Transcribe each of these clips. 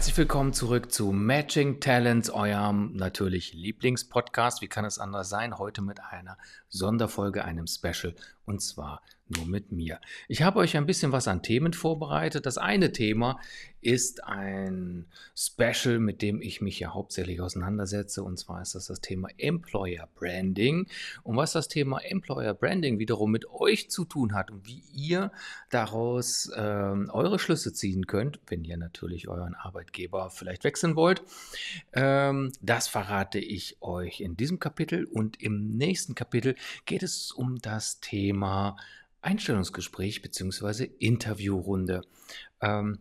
Herzlich willkommen zurück zu Matching Talents, eurem natürlich Lieblingspodcast. Wie kann es anders sein? Heute mit einer Sonderfolge, einem Special und zwar nur mit mir. Ich habe euch ein bisschen was an Themen vorbereitet. Das eine Thema ist ein Special, mit dem ich mich ja hauptsächlich auseinandersetze. Und zwar ist das das Thema Employer Branding. Und was das Thema Employer Branding wiederum mit euch zu tun hat und wie ihr daraus äh, eure Schlüsse ziehen könnt, wenn ihr natürlich euren Arbeitgeber vielleicht wechseln wollt, ähm, das verrate ich euch in diesem Kapitel. Und im nächsten Kapitel geht es um das Thema Einstellungsgespräch bzw. Interviewrunde. Ähm,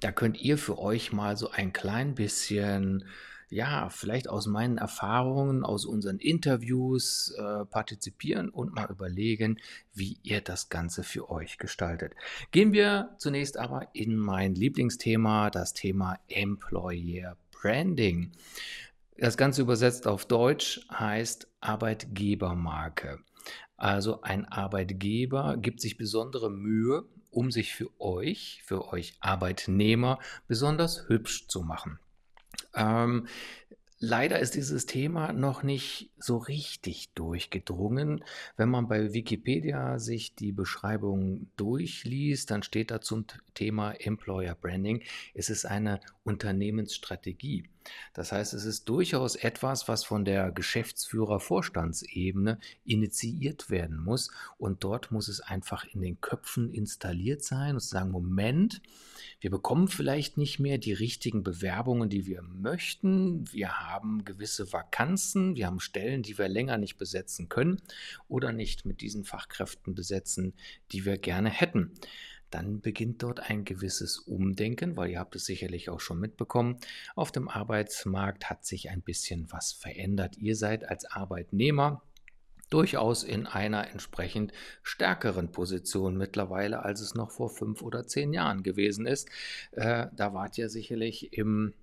da könnt ihr für euch mal so ein klein bisschen, ja, vielleicht aus meinen Erfahrungen, aus unseren Interviews äh, partizipieren und mal überlegen, wie ihr das Ganze für euch gestaltet. Gehen wir zunächst aber in mein Lieblingsthema, das Thema Employer Branding. Das Ganze übersetzt auf Deutsch heißt Arbeitgebermarke. Also ein Arbeitgeber gibt sich besondere Mühe, um sich für euch, für euch Arbeitnehmer besonders hübsch zu machen. Ähm, Leider ist dieses Thema noch nicht so richtig durchgedrungen. Wenn man bei Wikipedia sich die Beschreibung durchliest, dann steht da zum Thema Employer Branding, es ist eine Unternehmensstrategie. Das heißt, es ist durchaus etwas, was von der Geschäftsführer-Vorstandsebene initiiert werden muss. Und dort muss es einfach in den Köpfen installiert sein und sagen, Moment, wir bekommen vielleicht nicht mehr die richtigen Bewerbungen, die wir möchten. Wir haben gewisse Vakanzen, wir haben Stellen, die wir länger nicht besetzen können oder nicht mit diesen Fachkräften besetzen, die wir gerne hätten dann beginnt dort ein gewisses Umdenken, weil ihr habt es sicherlich auch schon mitbekommen. Auf dem Arbeitsmarkt hat sich ein bisschen was verändert. Ihr seid als Arbeitnehmer durchaus in einer entsprechend stärkeren Position mittlerweile, als es noch vor fünf oder zehn Jahren gewesen ist. Äh, da wart ihr sicherlich im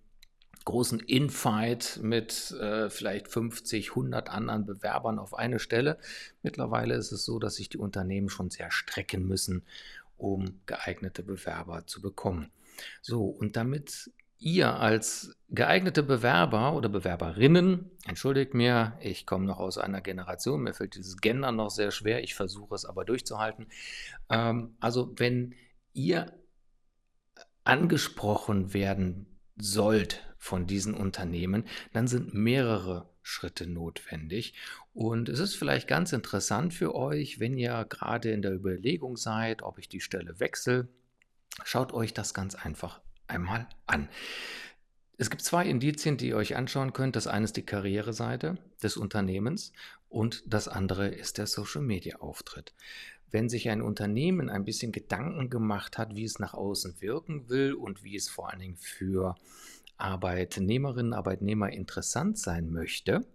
großen Infight mit äh, vielleicht 50, 100 anderen Bewerbern auf eine Stelle. Mittlerweile ist es so, dass sich die Unternehmen schon sehr strecken müssen, um geeignete Bewerber zu bekommen. So, und damit ihr als geeignete Bewerber oder Bewerberinnen, entschuldigt mir, ich komme noch aus einer Generation, mir fällt dieses Gender noch sehr schwer, ich versuche es aber durchzuhalten. Ähm, also wenn ihr angesprochen werden sollt von diesen Unternehmen, dann sind mehrere Schritte notwendig. Und es ist vielleicht ganz interessant für euch, wenn ihr gerade in der Überlegung seid, ob ich die Stelle wechsle, schaut euch das ganz einfach einmal an. Es gibt zwei Indizien, die ihr euch anschauen könnt. Das eine ist die Karriereseite des Unternehmens und das andere ist der Social-Media-Auftritt. Wenn sich ein Unternehmen ein bisschen Gedanken gemacht hat, wie es nach außen wirken will und wie es vor allen Dingen für Arbeitnehmerinnen, Arbeitnehmer interessant sein möchte,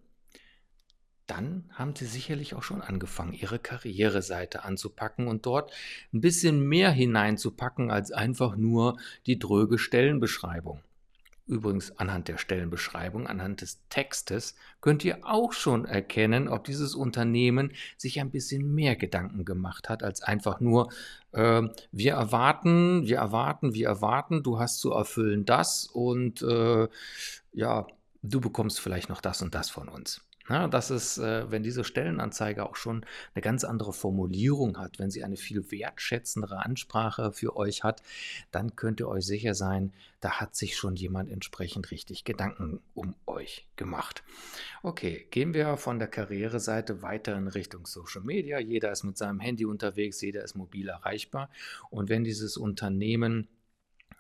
dann haben sie sicherlich auch schon angefangen, ihre Karriereseite anzupacken und dort ein bisschen mehr hineinzupacken als einfach nur die dröge Stellenbeschreibung. Übrigens anhand der Stellenbeschreibung, anhand des Textes könnt ihr auch schon erkennen, ob dieses Unternehmen sich ein bisschen mehr Gedanken gemacht hat, als einfach nur, äh, wir erwarten, wir erwarten, wir erwarten, du hast zu erfüllen das und äh, ja, du bekommst vielleicht noch das und das von uns. Ja, das ist, äh, wenn diese Stellenanzeige auch schon eine ganz andere Formulierung hat, wenn sie eine viel wertschätzendere Ansprache für euch hat, dann könnt ihr euch sicher sein, da hat sich schon jemand entsprechend richtig Gedanken um euch gemacht. Okay, gehen wir von der Karriereseite weiter in Richtung Social Media. Jeder ist mit seinem Handy unterwegs, jeder ist mobil erreichbar. Und wenn dieses Unternehmen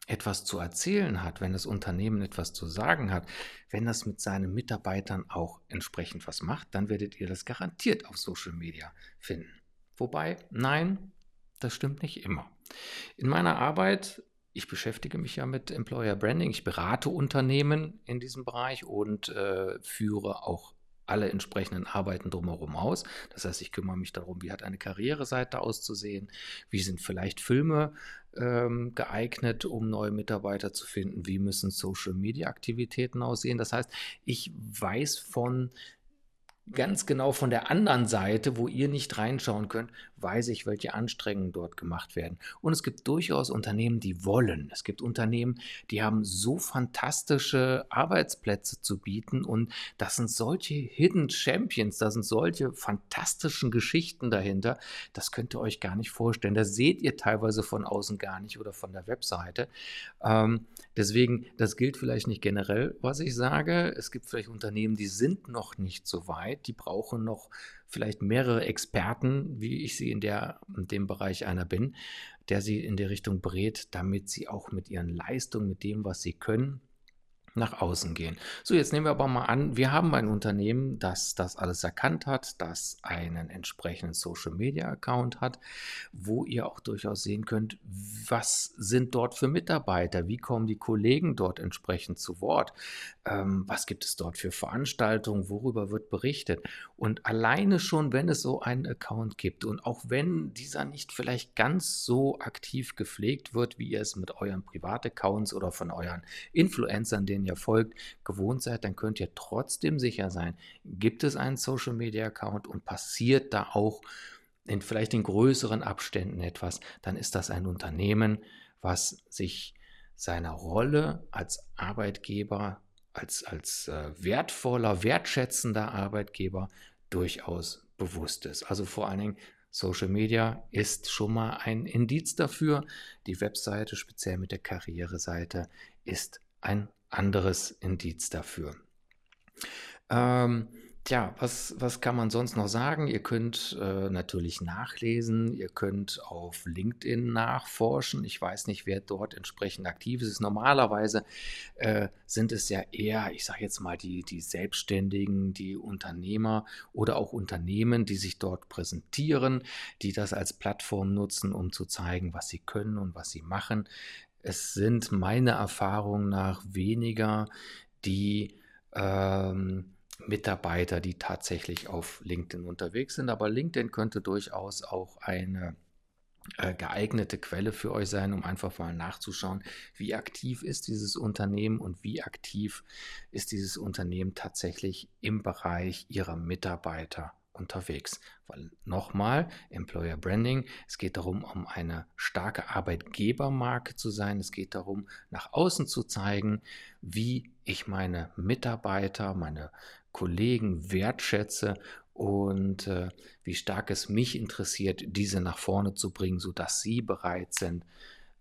etwas zu erzählen hat, wenn das Unternehmen etwas zu sagen hat, wenn das mit seinen Mitarbeitern auch entsprechend was macht, dann werdet ihr das garantiert auf Social Media finden. Wobei, nein, das stimmt nicht immer. In meiner Arbeit, ich beschäftige mich ja mit Employer Branding, ich berate Unternehmen in diesem Bereich und äh, führe auch alle entsprechenden Arbeiten drumherum aus. Das heißt, ich kümmere mich darum, wie hat eine Karriereseite auszusehen, wie sind vielleicht Filme ähm, geeignet, um neue Mitarbeiter zu finden, wie müssen Social-Media-Aktivitäten aussehen. Das heißt, ich weiß von ganz genau von der anderen Seite, wo ihr nicht reinschauen könnt, weiß ich, welche Anstrengungen dort gemacht werden. Und es gibt durchaus Unternehmen, die wollen. Es gibt Unternehmen, die haben so fantastische Arbeitsplätze zu bieten und das sind solche Hidden Champions, da sind solche fantastischen Geschichten dahinter. Das könnt ihr euch gar nicht vorstellen. Das seht ihr teilweise von außen gar nicht oder von der Webseite. Ähm, deswegen, das gilt vielleicht nicht generell, was ich sage. Es gibt vielleicht Unternehmen, die sind noch nicht so weit. Die brauchen noch vielleicht mehrere Experten, wie ich sie in, der, in dem Bereich einer bin, der sie in der Richtung berät, damit sie auch mit ihren Leistungen, mit dem, was sie können, nach außen gehen. So, jetzt nehmen wir aber mal an, wir haben ein Unternehmen, das das alles erkannt hat, das einen entsprechenden Social Media Account hat, wo ihr auch durchaus sehen könnt, was sind dort für Mitarbeiter, wie kommen die Kollegen dort entsprechend zu Wort, ähm, was gibt es dort für Veranstaltungen, worüber wird berichtet. Und alleine schon, wenn es so einen Account gibt und auch wenn dieser nicht vielleicht ganz so aktiv gepflegt wird, wie ihr es mit euren Privataccounts oder von euren Influencern, denen ihr folgt, gewohnt seid, dann könnt ihr trotzdem sicher sein, gibt es einen Social Media Account und passiert da auch in vielleicht in größeren Abständen etwas, dann ist das ein Unternehmen, was sich seiner Rolle als Arbeitgeber, als, als äh, wertvoller, wertschätzender Arbeitgeber durchaus bewusst ist. Also vor allen Dingen Social Media ist schon mal ein Indiz dafür. Die Webseite, speziell mit der Karriereseite, ist ein anderes Indiz dafür. Ähm, Tja, was, was kann man sonst noch sagen? Ihr könnt äh, natürlich nachlesen, ihr könnt auf LinkedIn nachforschen. Ich weiß nicht, wer dort entsprechend aktiv ist. Normalerweise äh, sind es ja eher, ich sage jetzt mal, die, die Selbstständigen, die Unternehmer oder auch Unternehmen, die sich dort präsentieren, die das als Plattform nutzen, um zu zeigen, was sie können und was sie machen. Es sind meiner Erfahrung nach weniger die ähm, Mitarbeiter, die tatsächlich auf LinkedIn unterwegs sind. Aber LinkedIn könnte durchaus auch eine äh, geeignete Quelle für euch sein, um einfach mal nachzuschauen, wie aktiv ist dieses Unternehmen und wie aktiv ist dieses Unternehmen tatsächlich im Bereich ihrer Mitarbeiter unterwegs. Weil nochmal, Employer Branding, es geht darum, um eine starke Arbeitgebermarke zu sein. Es geht darum, nach außen zu zeigen, wie ich meine Mitarbeiter, meine Kollegen wertschätze und äh, wie stark es mich interessiert, diese nach vorne zu bringen, sodass sie bereit sind,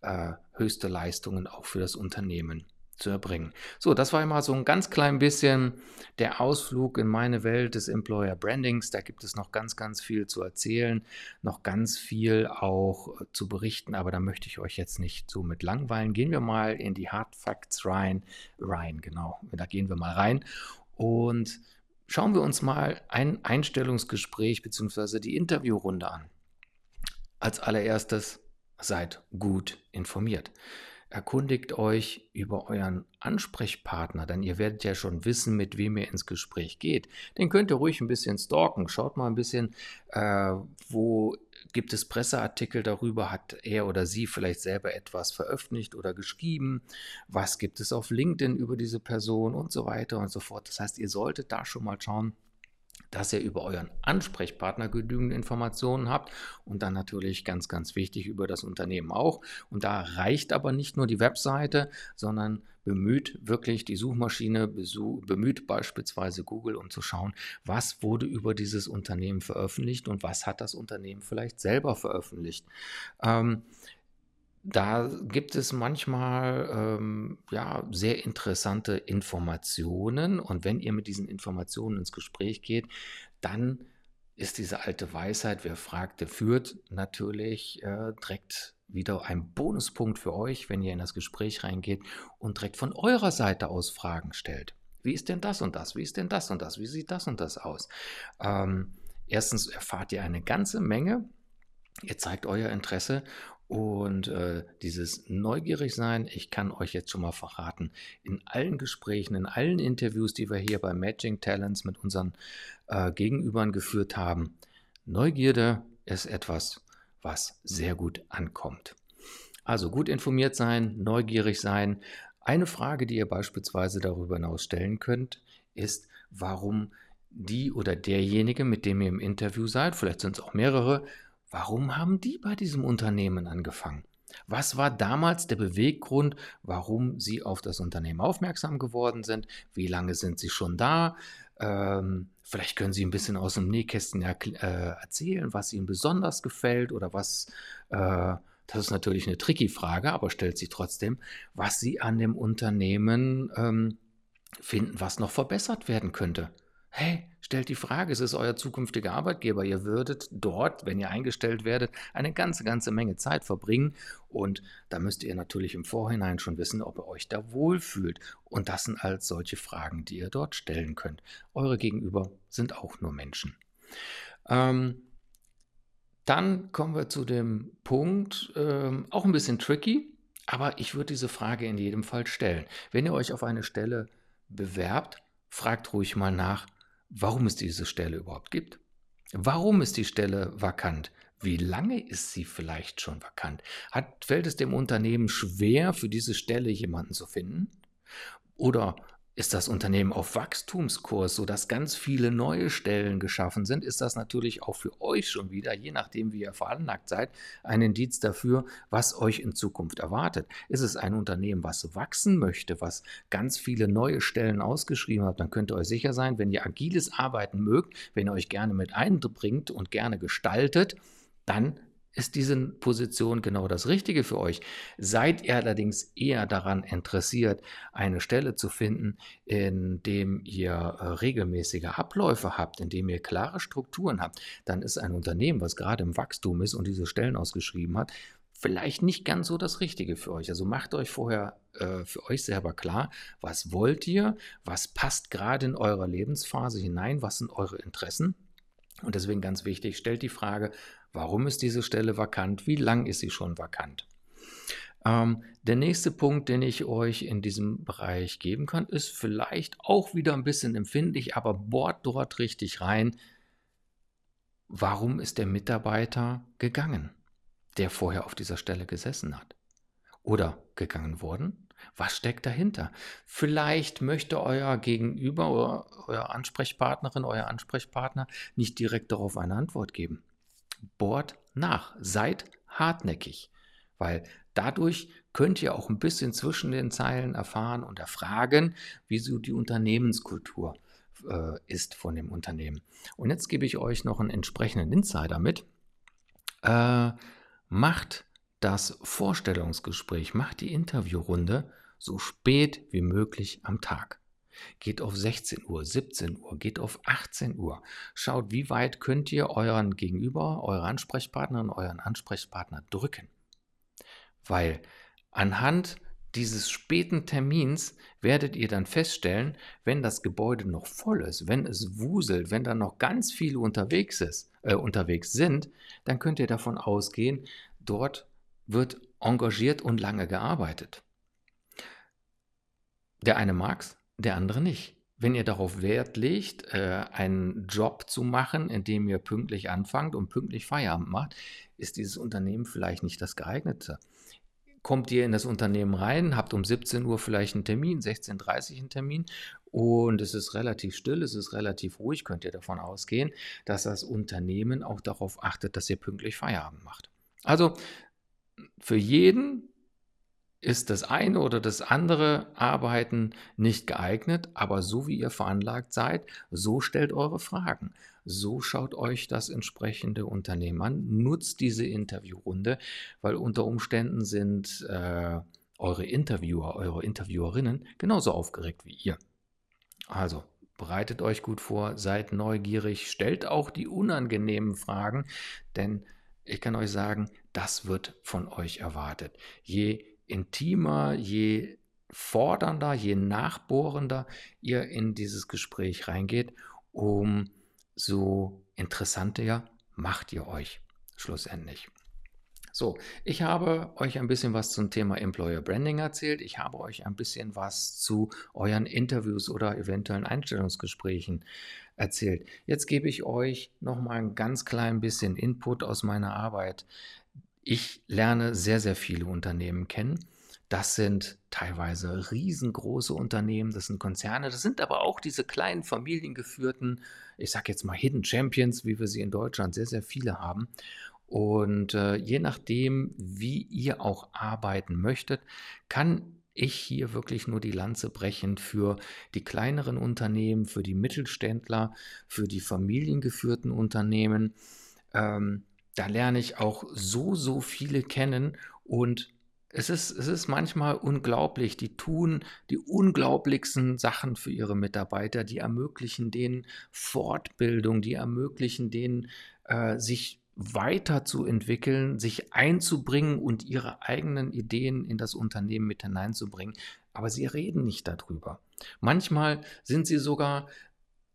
äh, höchste Leistungen auch für das Unternehmen zu erbringen. So, das war immer so ein ganz klein bisschen der Ausflug in meine Welt des Employer Brandings. Da gibt es noch ganz, ganz viel zu erzählen, noch ganz viel auch äh, zu berichten, aber da möchte ich euch jetzt nicht so mit langweilen. Gehen wir mal in die Hard Facts rein. Rein, genau. Da gehen wir mal rein und schauen wir uns mal ein Einstellungsgespräch bzw. die Interviewrunde an. Als allererstes seid gut informiert. Erkundigt euch über euren Ansprechpartner, denn ihr werdet ja schon wissen, mit wem ihr ins Gespräch geht. Den könnt ihr ruhig ein bisschen stalken. Schaut mal ein bisschen, äh, wo gibt es Presseartikel darüber, hat er oder sie vielleicht selber etwas veröffentlicht oder geschrieben, was gibt es auf LinkedIn über diese Person und so weiter und so fort. Das heißt, ihr solltet da schon mal schauen, dass ihr über euren Ansprechpartner genügend Informationen habt und dann natürlich ganz, ganz wichtig über das Unternehmen auch. Und da reicht aber nicht nur die Webseite, sondern bemüht wirklich die Suchmaschine, bemüht beispielsweise Google, um zu schauen, was wurde über dieses Unternehmen veröffentlicht und was hat das Unternehmen vielleicht selber veröffentlicht. Ähm, da gibt es manchmal ähm, ja, sehr interessante Informationen und wenn ihr mit diesen Informationen ins Gespräch geht, dann ist diese alte Weisheit, wer fragt, der führt, natürlich äh, direkt wieder ein Bonuspunkt für euch, wenn ihr in das Gespräch reingeht und direkt von eurer Seite aus Fragen stellt. Wie ist denn das und das? Wie ist denn das und das? Wie sieht das und das aus? Ähm, erstens erfahrt ihr eine ganze Menge. Ihr zeigt euer Interesse und äh, dieses Neugierigsein, ich kann euch jetzt schon mal verraten, in allen Gesprächen, in allen Interviews, die wir hier bei Matching Talents mit unseren äh, Gegenübern geführt haben, Neugierde ist etwas, was sehr gut ankommt. Also gut informiert sein, neugierig sein. Eine Frage, die ihr beispielsweise darüber hinaus stellen könnt, ist, warum die oder derjenige, mit dem ihr im Interview seid, vielleicht sind es auch mehrere, warum haben die bei diesem Unternehmen angefangen? Was war damals der Beweggrund, warum Sie auf das Unternehmen aufmerksam geworden sind? Wie lange sind Sie schon da? Ähm, vielleicht können Sie ein bisschen aus dem Nähkästchen äh, erzählen, was Ihnen besonders gefällt oder was, äh, das ist natürlich eine tricky Frage, aber stellt sich trotzdem, was Sie an dem Unternehmen ähm, finden, was noch verbessert werden könnte. Hey, stellt die Frage, es ist euer zukünftiger Arbeitgeber. Ihr würdet dort, wenn ihr eingestellt werdet, eine ganze, ganze Menge Zeit verbringen. Und da müsst ihr natürlich im Vorhinein schon wissen, ob ihr euch da wohlfühlt. Und das sind als solche Fragen, die ihr dort stellen könnt. Eure Gegenüber sind auch nur Menschen. Ähm, dann kommen wir zu dem Punkt, ähm, auch ein bisschen tricky, aber ich würde diese Frage in jedem Fall stellen. Wenn ihr euch auf eine Stelle bewerbt, fragt ruhig mal nach, warum es diese Stelle überhaupt gibt. Warum ist die Stelle vakant? Wie lange ist sie vielleicht schon vakant? Hat, fällt es dem Unternehmen schwer, für diese Stelle jemanden zu finden? Oder ist das Unternehmen auf Wachstumskurs, sodass ganz viele neue Stellen geschaffen sind, ist das natürlich auch für euch schon wieder, je nachdem wie ihr veranlagt seid, ein Indiz dafür, was euch in Zukunft erwartet. Ist es ein Unternehmen, was wachsen möchte, was ganz viele neue Stellen ausgeschrieben hat, dann könnt ihr euch sicher sein, wenn ihr agiles Arbeiten mögt, wenn ihr euch gerne mit einbringt und gerne gestaltet, dann ist diese Position genau das Richtige für euch. Seid ihr allerdings eher daran interessiert, eine Stelle zu finden, in dem ihr äh, regelmäßige Abläufe habt, in dem ihr klare Strukturen habt, dann ist ein Unternehmen, was gerade im Wachstum ist und diese Stellen ausgeschrieben hat, vielleicht nicht ganz so das Richtige für euch. Also macht euch vorher äh, für euch selber klar, was wollt ihr, was passt gerade in eurer Lebensphase hinein, was sind eure Interessen. Und deswegen ganz wichtig, stellt die Frage, Warum ist diese Stelle vakant? Wie lang ist sie schon vakant? Ähm, der nächste Punkt, den ich euch in diesem Bereich geben kann, ist vielleicht auch wieder ein bisschen empfindlich, aber bohrt dort richtig rein. Warum ist der Mitarbeiter gegangen, der vorher auf dieser Stelle gesessen hat? Oder gegangen worden? Was steckt dahinter? Vielleicht möchte euer Gegenüber, oder euer Ansprechpartnerin, euer Ansprechpartner nicht direkt darauf eine Antwort geben bohrt nach, seid hartnäckig, weil dadurch könnt ihr auch ein bisschen zwischen den Zeilen erfahren und erfragen, wie so die Unternehmenskultur äh, ist von dem Unternehmen. Und jetzt gebe ich euch noch einen entsprechenden Insider mit. Äh, macht das Vorstellungsgespräch, macht die Interviewrunde so spät wie möglich am Tag. Geht auf 16 Uhr, 17 Uhr, geht auf 18 Uhr. Schaut, wie weit könnt ihr euren Gegenüber, eure Ansprechpartnerin, euren Ansprechpartner drücken. Weil anhand dieses späten Termins werdet ihr dann feststellen, wenn das Gebäude noch voll ist, wenn es wuselt, wenn da noch ganz viele unterwegs, ist, äh, unterwegs sind, dann könnt ihr davon ausgehen, dort wird engagiert und lange gearbeitet. Der eine mag es, der andere nicht. Wenn ihr darauf Wert legt, äh, einen Job zu machen, in dem ihr pünktlich anfangt und pünktlich Feierabend macht, ist dieses Unternehmen vielleicht nicht das geeignete. Kommt ihr in das Unternehmen rein, habt um 17 Uhr vielleicht einen Termin, 16.30 Uhr einen Termin und es ist relativ still, es ist relativ ruhig, könnt ihr davon ausgehen, dass das Unternehmen auch darauf achtet, dass ihr pünktlich Feierabend macht. Also für jeden ist das eine oder das andere Arbeiten nicht geeignet, aber so wie ihr veranlagt seid, so stellt eure Fragen. So schaut euch das entsprechende Unternehmen an, nutzt diese Interviewrunde, weil unter Umständen sind äh, eure Interviewer, eure Interviewerinnen genauso aufgeregt wie ihr. Also bereitet euch gut vor, seid neugierig, stellt auch die unangenehmen Fragen, denn ich kann euch sagen, das wird von euch erwartet. Je intimer, je fordernder, je nachbohrender ihr in dieses Gespräch reingeht, umso interessanter macht ihr euch schlussendlich. So, ich habe euch ein bisschen was zum Thema Employer Branding erzählt. Ich habe euch ein bisschen was zu euren Interviews oder eventuellen Einstellungsgesprächen erzählt. Jetzt gebe ich euch noch mal ein ganz klein bisschen Input aus meiner Arbeit ich lerne sehr, sehr viele Unternehmen kennen, Das sind teilweise riesengroße Unternehmen, das sind Konzerne, das sind aber auch diese kleinen familiengeführten, ich sage jetzt mal Hidden Champions, wie wir sie in Deutschland sehr, sehr viele haben. Und äh, je nachdem, wie ihr auch arbeiten möchtet, kann ich hier wirklich nur die Lanze brechen für die kleineren Unternehmen, für die Mittelständler, für die familiengeführten Unternehmen. Ähm, da lerne ich auch so, so viele kennen und es ist, es ist manchmal unglaublich. Die tun die unglaublichsten Sachen für ihre Mitarbeiter. Die ermöglichen denen Fortbildung, die ermöglichen denen, äh, sich weiterzuentwickeln, sich einzubringen und ihre eigenen Ideen in das Unternehmen mit hineinzubringen. Aber sie reden nicht darüber. Manchmal sind sie sogar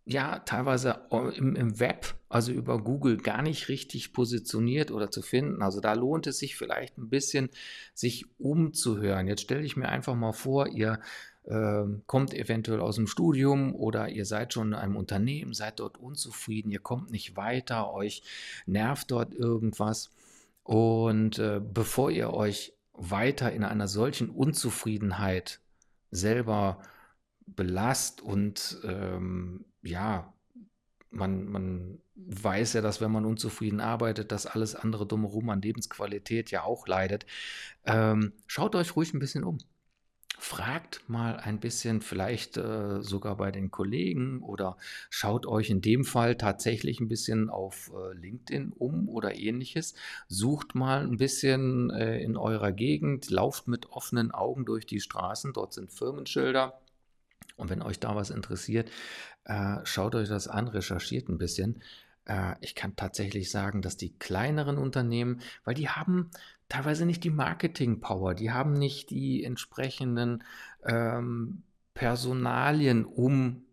ja, teilweise im, im, Web, also über Google, gar nicht richtig positioniert oder zu finden. Also da lohnt es sich vielleicht ein bisschen, sich umzuhören. Jetzt stelle ich mir einfach mal vor, ihr äh, kommt eventuell aus dem Studium oder ihr seid schon in einem Unternehmen, seid dort unzufrieden, ihr kommt nicht weiter, euch nervt dort irgendwas. Und äh, bevor ihr euch weiter in einer solchen Unzufriedenheit selber belast und ähm, ja, man, man weiß ja, dass wenn man unzufrieden arbeitet, dass alles andere drumherum an Lebensqualität ja auch leidet. Ähm, schaut euch ruhig ein bisschen um. Fragt mal ein bisschen, vielleicht äh, sogar bei den Kollegen oder schaut euch in dem Fall tatsächlich ein bisschen auf äh, LinkedIn um oder ähnliches. Sucht mal ein bisschen äh, in eurer Gegend, lauft mit offenen Augen durch die Straßen, dort sind Firmenschilder. Und wenn euch da was interessiert, äh, schaut euch das an, recherchiert ein bisschen. Äh, ich kann tatsächlich sagen, dass die kleineren Unternehmen, weil die haben teilweise nicht die Marketing-Power, die haben nicht die entsprechenden ähm, Personalien, um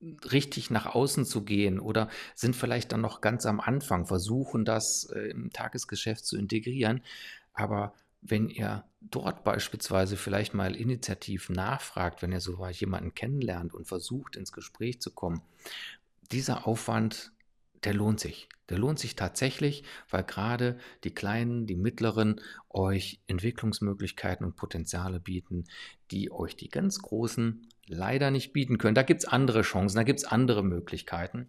richtig nach außen zu gehen oder sind vielleicht dann noch ganz am Anfang, versuchen das äh, im Tagesgeschäft zu integrieren. Aber wenn ihr dort beispielsweise vielleicht mal initiativ nachfragt, wenn ihr so jemanden kennenlernt und versucht, ins Gespräch zu kommen, dieser Aufwand, der lohnt sich. Der lohnt sich tatsächlich, weil gerade die kleinen, die mittleren euch Entwicklungsmöglichkeiten und Potenziale bieten, die euch die ganz großen leider nicht bieten können. Da gibt es andere Chancen, da gibt es andere Möglichkeiten.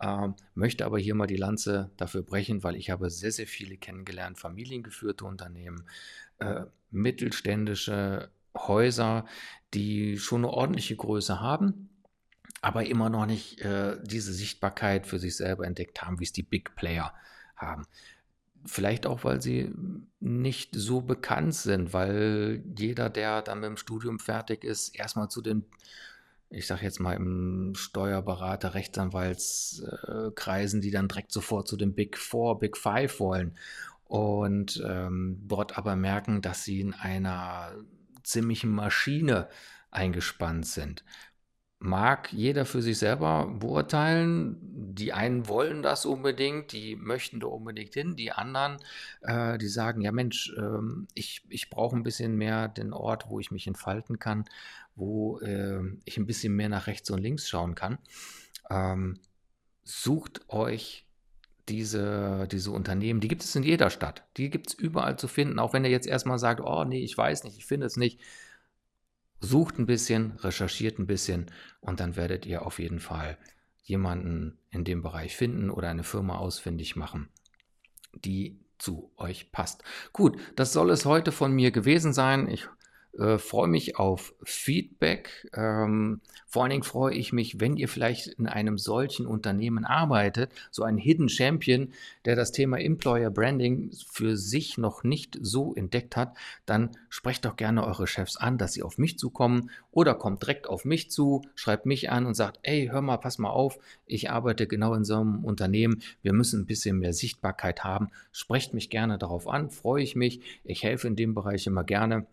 Ähm, möchte aber hier mal die Lanze dafür brechen, weil ich habe sehr, sehr viele kennengelernt, familiengeführte Unternehmen, äh, mittelständische Häuser, die schon eine ordentliche Größe haben, aber immer noch nicht äh, diese Sichtbarkeit für sich selber entdeckt haben, wie es die Big Player haben. Vielleicht auch, weil sie nicht so bekannt sind, weil jeder, der dann mit dem Studium fertig ist, erstmal zu den ich sage jetzt mal, im Steuerberater, Rechtsanwaltskreisen, die dann direkt sofort zu den Big Four, Big Five wollen und ähm, dort aber merken, dass sie in einer ziemlichen Maschine eingespannt sind. Mag jeder für sich selber beurteilen. Die einen wollen das unbedingt, die möchten da unbedingt hin. Die anderen, äh, die sagen, ja Mensch, ähm, ich, ich brauche ein bisschen mehr den Ort, wo ich mich entfalten kann wo äh, ich ein bisschen mehr nach rechts und links schauen kann. Ähm, sucht euch diese, diese Unternehmen, die gibt es in jeder Stadt. Die gibt es überall zu finden, auch wenn ihr jetzt erstmal sagt, oh nee, ich weiß nicht, ich finde es nicht. Sucht ein bisschen, recherchiert ein bisschen und dann werdet ihr auf jeden Fall jemanden in dem Bereich finden oder eine Firma ausfindig machen, die zu euch passt. Gut, das soll es heute von mir gewesen sein. Ich äh, freue mich auf Feedback. Ähm, vor allen Dingen freue ich mich, wenn ihr vielleicht in einem solchen Unternehmen arbeitet, so ein Hidden Champion, der das Thema Employer Branding für sich noch nicht so entdeckt hat, dann sprecht doch gerne eure Chefs an, dass sie auf mich zukommen oder kommt direkt auf mich zu, schreibt mich an und sagt, ey, hör mal, pass mal auf, ich arbeite genau in so einem Unternehmen, wir müssen ein bisschen mehr Sichtbarkeit haben. Sprecht mich gerne darauf an, freue ich mich. Ich helfe in dem Bereich immer gerne.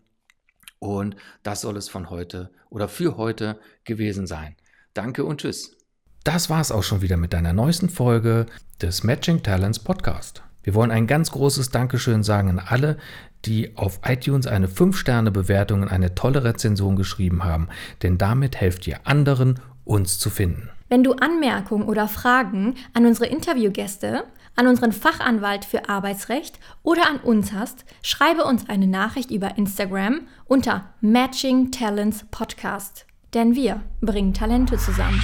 Und das soll es von heute oder für heute gewesen sein. Danke und tschüss. Das war es auch schon wieder mit deiner neuesten Folge des Matching Talents Podcast. Wir wollen ein ganz großes Dankeschön sagen an alle, die auf iTunes eine 5-Sterne-Bewertung und eine tolle Rezension geschrieben haben, denn damit helft ihr anderen, uns zu finden. Wenn du Anmerkungen oder Fragen an unsere Interviewgäste an unseren Fachanwalt für Arbeitsrecht oder an uns hast, schreibe uns eine Nachricht über Instagram unter Matching Talents Podcast. Denn wir bringen Talente zusammen.